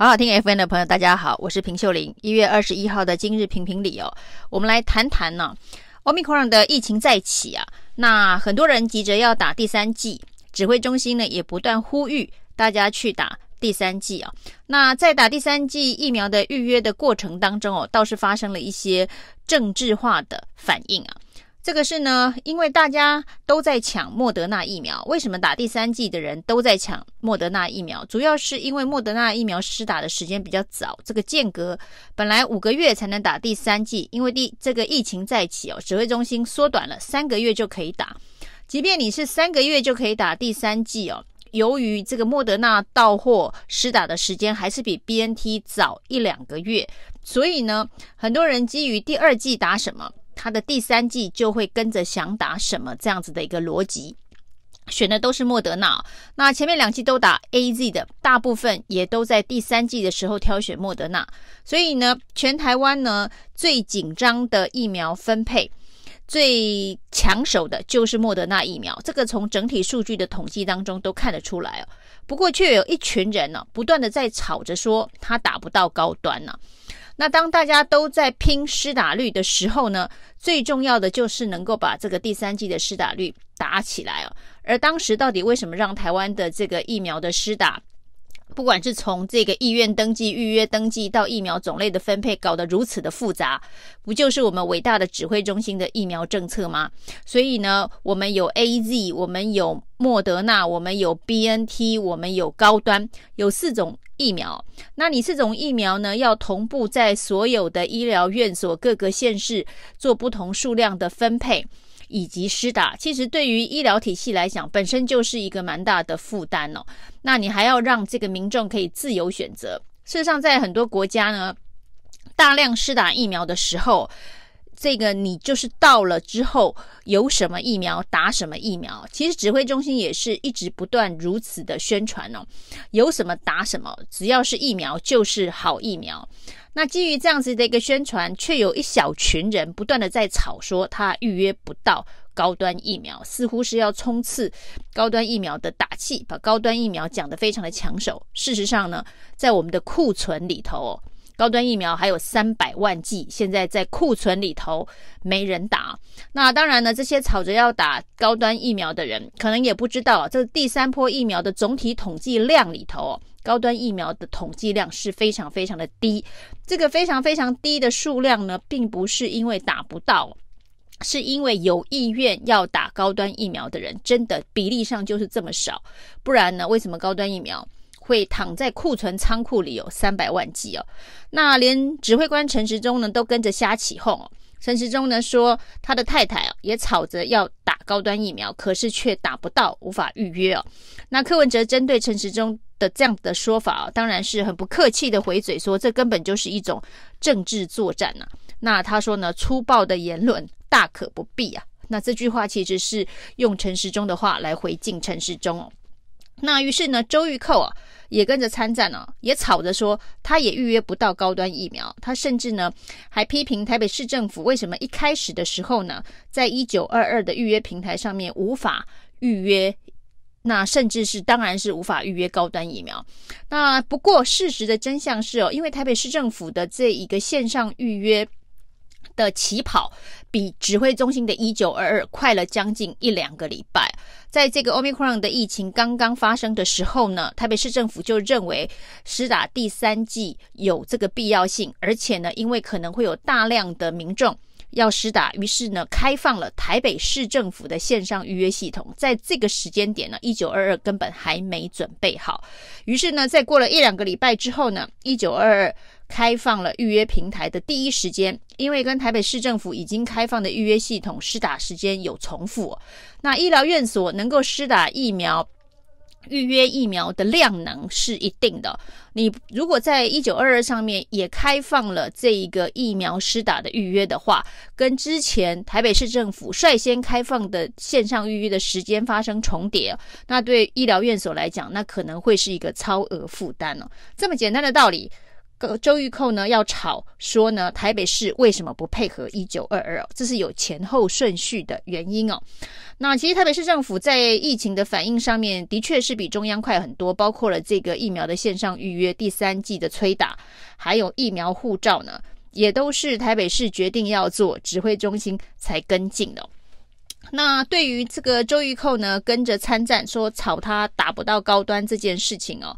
好好听 FM 的朋友，大家好，我是平秀玲。一月二十一号的今日评评理哦，我们来谈谈呢、啊，Omicron 的疫情再起啊，那很多人急着要打第三剂，指挥中心呢也不断呼吁大家去打第三剂啊。那在打第三剂疫苗的预约的过程当中哦，倒是发生了一些政治化的反应啊。这个是呢，因为大家都在抢莫德纳疫苗。为什么打第三剂的人都在抢莫德纳疫苗？主要是因为莫德纳疫苗施打的时间比较早，这个间隔本来五个月才能打第三剂，因为第这个疫情再起哦，指挥中心缩短了三个月就可以打。即便你是三个月就可以打第三剂哦，由于这个莫德纳到货施打的时间还是比 BNT 早一两个月，所以呢，很多人基于第二剂打什么？他的第三季就会跟着想打什么这样子的一个逻辑，选的都是莫德纳。那前面两季都打 AZ 的，大部分也都在第三季的时候挑选莫德纳。所以呢，全台湾呢最紧张的疫苗分配，最抢手的就是莫德纳疫苗。这个从整体数据的统计当中都看得出来哦。不过却有一群人呢、不断的在吵着说他打不到高端呢、啊。那当大家都在拼施打率的时候呢，最重要的就是能够把这个第三季的施打率打起来哦。而当时到底为什么让台湾的这个疫苗的施打，不管是从这个意愿登记、预约登记到疫苗种类的分配搞得如此的复杂，不就是我们伟大的指挥中心的疫苗政策吗？所以呢，我们有 AZ，我们有莫德纳，我们有 BNT，我们有高端，有四种。疫苗，那你这种疫苗呢，要同步在所有的医疗院所各个县市做不同数量的分配以及施打，其实对于医疗体系来讲，本身就是一个蛮大的负担哦。那你还要让这个民众可以自由选择。事实上，在很多国家呢，大量施打疫苗的时候。这个你就是到了之后有什么疫苗打什么疫苗，其实指挥中心也是一直不断如此的宣传哦，有什么打什么，只要是疫苗就是好疫苗。那基于这样子的一个宣传，却有一小群人不断的在吵说他预约不到高端疫苗，似乎是要冲刺高端疫苗的打气，把高端疫苗讲得非常的抢手。事实上呢，在我们的库存里头。高端疫苗还有三百万剂，现在在库存里头没人打。那当然呢，这些吵着要打高端疫苗的人，可能也不知道，这第三波疫苗的总体统计量里头，高端疫苗的统计量是非常非常的低。这个非常非常低的数量呢，并不是因为打不到，是因为有意愿要打高端疫苗的人，真的比例上就是这么少。不然呢，为什么高端疫苗会躺在库存仓库里有三百万剂哦，那连指挥官陈时中呢都跟着瞎起哄哦。陈时中呢说他的太太也吵着要打高端疫苗，可是却打不到，无法预约哦。那柯文哲针对陈时中的这样的说法当然是很不客气的回嘴说，这根本就是一种政治作战呐。那他说呢，粗暴的言论大可不必啊。那这句话其实是用陈时中的话来回敬陈时中。那于是呢，周玉蔻啊也跟着参战了，也吵着说他也预约不到高端疫苗。他甚至呢还批评台北市政府为什么一开始的时候呢，在一九二二的预约平台上面无法预约，那甚至是当然是无法预约高端疫苗。那不过事实的真相是哦，因为台北市政府的这一个线上预约。的起跑比指挥中心的一九二二快了将近一两个礼拜。在这个 Omicron 的疫情刚刚发生的时候呢，台北市政府就认为施打第三剂有这个必要性，而且呢，因为可能会有大量的民众要施打，于是呢，开放了台北市政府的线上预约系统。在这个时间点呢，一九二二根本还没准备好，于是呢，在过了一两个礼拜之后呢，一九二二。开放了预约平台的第一时间，因为跟台北市政府已经开放的预约系统施打时间有重复，那医疗院所能够施打疫苗、预约疫苗的量能是一定的。你如果在一九二二上面也开放了这一个疫苗施打的预约的话，跟之前台北市政府率先开放的线上预约的时间发生重叠，那对医疗院所来讲，那可能会是一个超额负担哦。这么简单的道理。周玉蔻呢要吵说呢，台北市为什么不配合一九二二？这是有前后顺序的原因哦。那其实台北市政府在疫情的反应上面，的确是比中央快很多，包括了这个疫苗的线上预约、第三季的催打，还有疫苗护照呢，也都是台北市决定要做，指挥中心才跟进的。那对于这个周玉蔻呢，跟着参战说吵他打不到高端这件事情哦。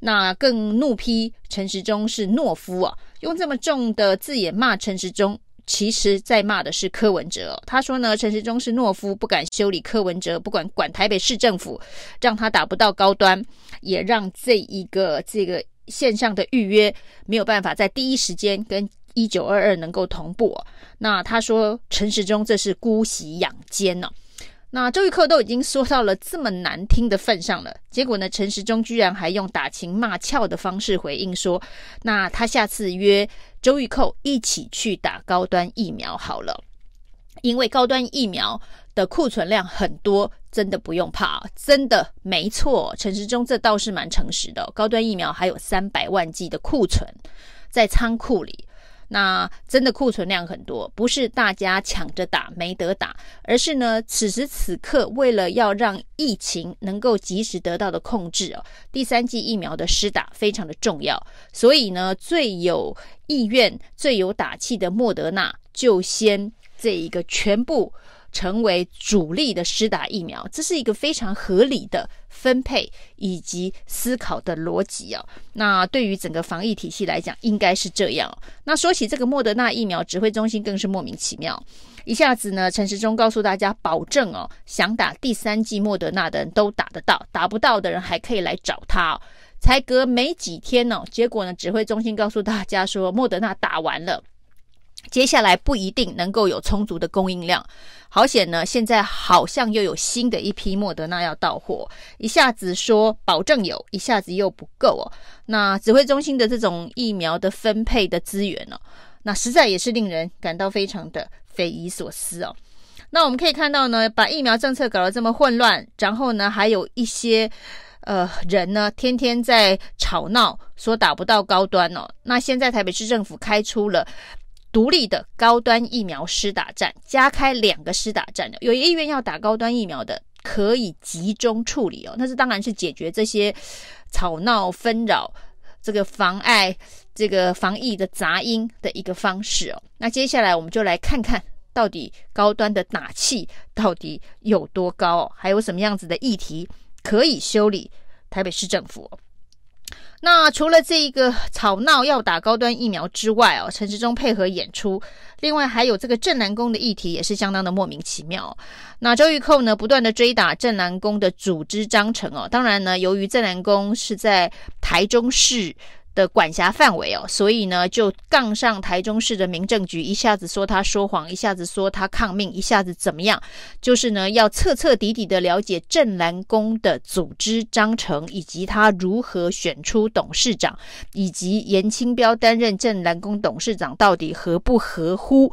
那更怒批陈时中是懦夫啊，用这么重的字眼骂陈时中，其实在骂的是柯文哲。他说呢，陈时中是懦夫，不敢修理柯文哲，不管管台北市政府，让他打不到高端，也让这一个这个线上的预约没有办法在第一时间跟一九二二能够同步。那他说陈时中这是姑息养奸呢。那周玉蔻都已经说到了这么难听的份上了，结果呢，陈时中居然还用打情骂俏的方式回应说：“那他下次约周玉蔻一起去打高端疫苗好了，因为高端疫苗的库存量很多，真的不用怕，真的没错。陈时中这倒是蛮诚实的，高端疫苗还有三百万剂的库存在仓库里。”那真的库存量很多，不是大家抢着打没得打，而是呢，此时此刻为了要让疫情能够及时得到的控制哦，第三剂疫苗的施打非常的重要，所以呢，最有意愿、最有打气的莫德纳就先这一个全部。成为主力的施打疫苗，这是一个非常合理的分配以及思考的逻辑啊。那对于整个防疫体系来讲，应该是这样。那说起这个莫德纳疫苗，指挥中心更是莫名其妙，一下子呢，陈时中告诉大家，保证哦，想打第三剂莫德纳的人都打得到，打不到的人还可以来找他。才隔没几天哦，结果呢，指挥中心告诉大家说，莫德纳打完了。接下来不一定能够有充足的供应量，好险呢！现在好像又有新的一批莫德纳要到货，一下子说保证有，一下子又不够哦。那指挥中心的这种疫苗的分配的资源呢、哦，那实在也是令人感到非常的匪夷所思哦。那我们可以看到呢，把疫苗政策搞得这么混乱，然后呢，还有一些呃人呢，天天在吵闹，说打不到高端哦。那现在台北市政府开出了。独立的高端疫苗施打站，加开两个施打站的，有意愿要打高端疫苗的，可以集中处理哦。那这当然是解决这些吵闹纷扰、这个妨碍这个防疫的杂音的一个方式哦。那接下来我们就来看看到底高端的打气到底有多高，还有什么样子的议题可以修理台北市政府。那除了这一个吵闹要打高端疫苗之外哦，陈时中配合演出，另外还有这个镇南宫的议题也是相当的莫名其妙。那周玉蔻呢，不断的追打镇南宫的组织章程哦，当然呢，由于镇南宫是在台中市。的管辖范围哦，所以呢，就杠上台中市的民政局，一下子说他说谎，一下子说他抗命，一下子怎么样？就是呢，要彻彻底底的了解镇澜宫的组织章程，以及他如何选出董事长，以及严清标担任镇澜宫董事长到底合不合乎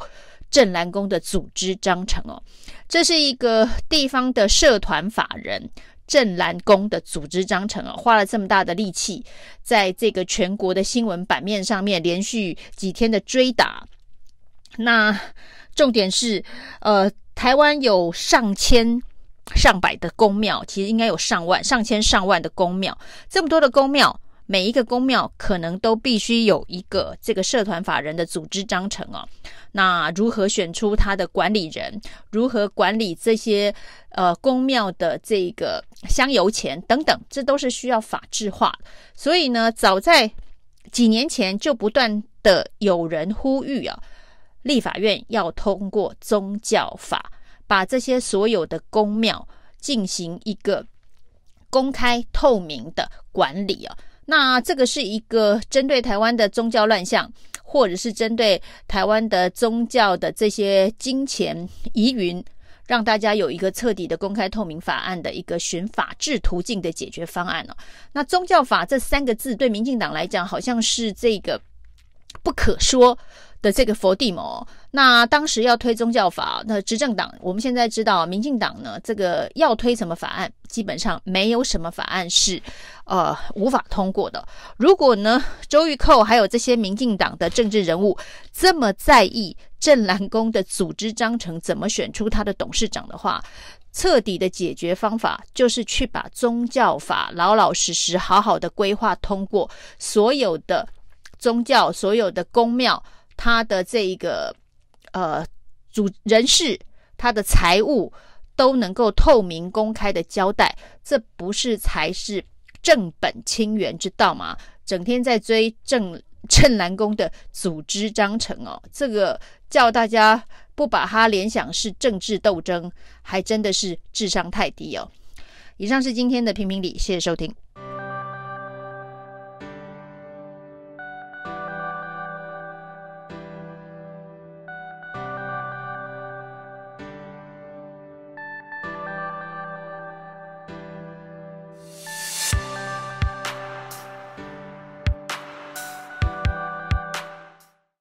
镇澜宫的组织章程哦？这是一个地方的社团法人。镇澜宫的组织章程啊，花了这么大的力气，在这个全国的新闻版面上面连续几天的追打。那重点是，呃，台湾有上千、上百的宫庙，其实应该有上万、上千、上万的宫庙，这么多的宫庙。每一个宫庙可能都必须有一个这个社团法人的组织章程哦。那如何选出他的管理人？如何管理这些呃宫庙的这个香油钱等等？这都是需要法制化。所以呢，早在几年前就不断的有人呼吁啊，立法院要通过宗教法，把这些所有的宫庙进行一个公开透明的管理啊。那这个是一个针对台湾的宗教乱象，或者是针对台湾的宗教的这些金钱疑云，让大家有一个彻底的公开透明法案的一个寻法治途径的解决方案哦。那宗教法这三个字对民进党来讲，好像是这个不可说的这个佛地魔。那当时要推宗教法，那执政党我们现在知道，民进党呢，这个要推什么法案，基本上没有什么法案是呃无法通过的。如果呢，周玉蔻还有这些民进党的政治人物这么在意镇澜宫的组织章程怎么选出他的董事长的话，彻底的解决方法就是去把宗教法老老实实好好的规划通过，所有的宗教、所有的宫庙，它的这一个。呃，主人事他的财务都能够透明公开的交代，这不是才是正本清源之道吗？整天在追镇镇澜宫的组织章程哦，这个叫大家不把它联想是政治斗争，还真的是智商太低哦。以上是今天的评评理，谢谢收听。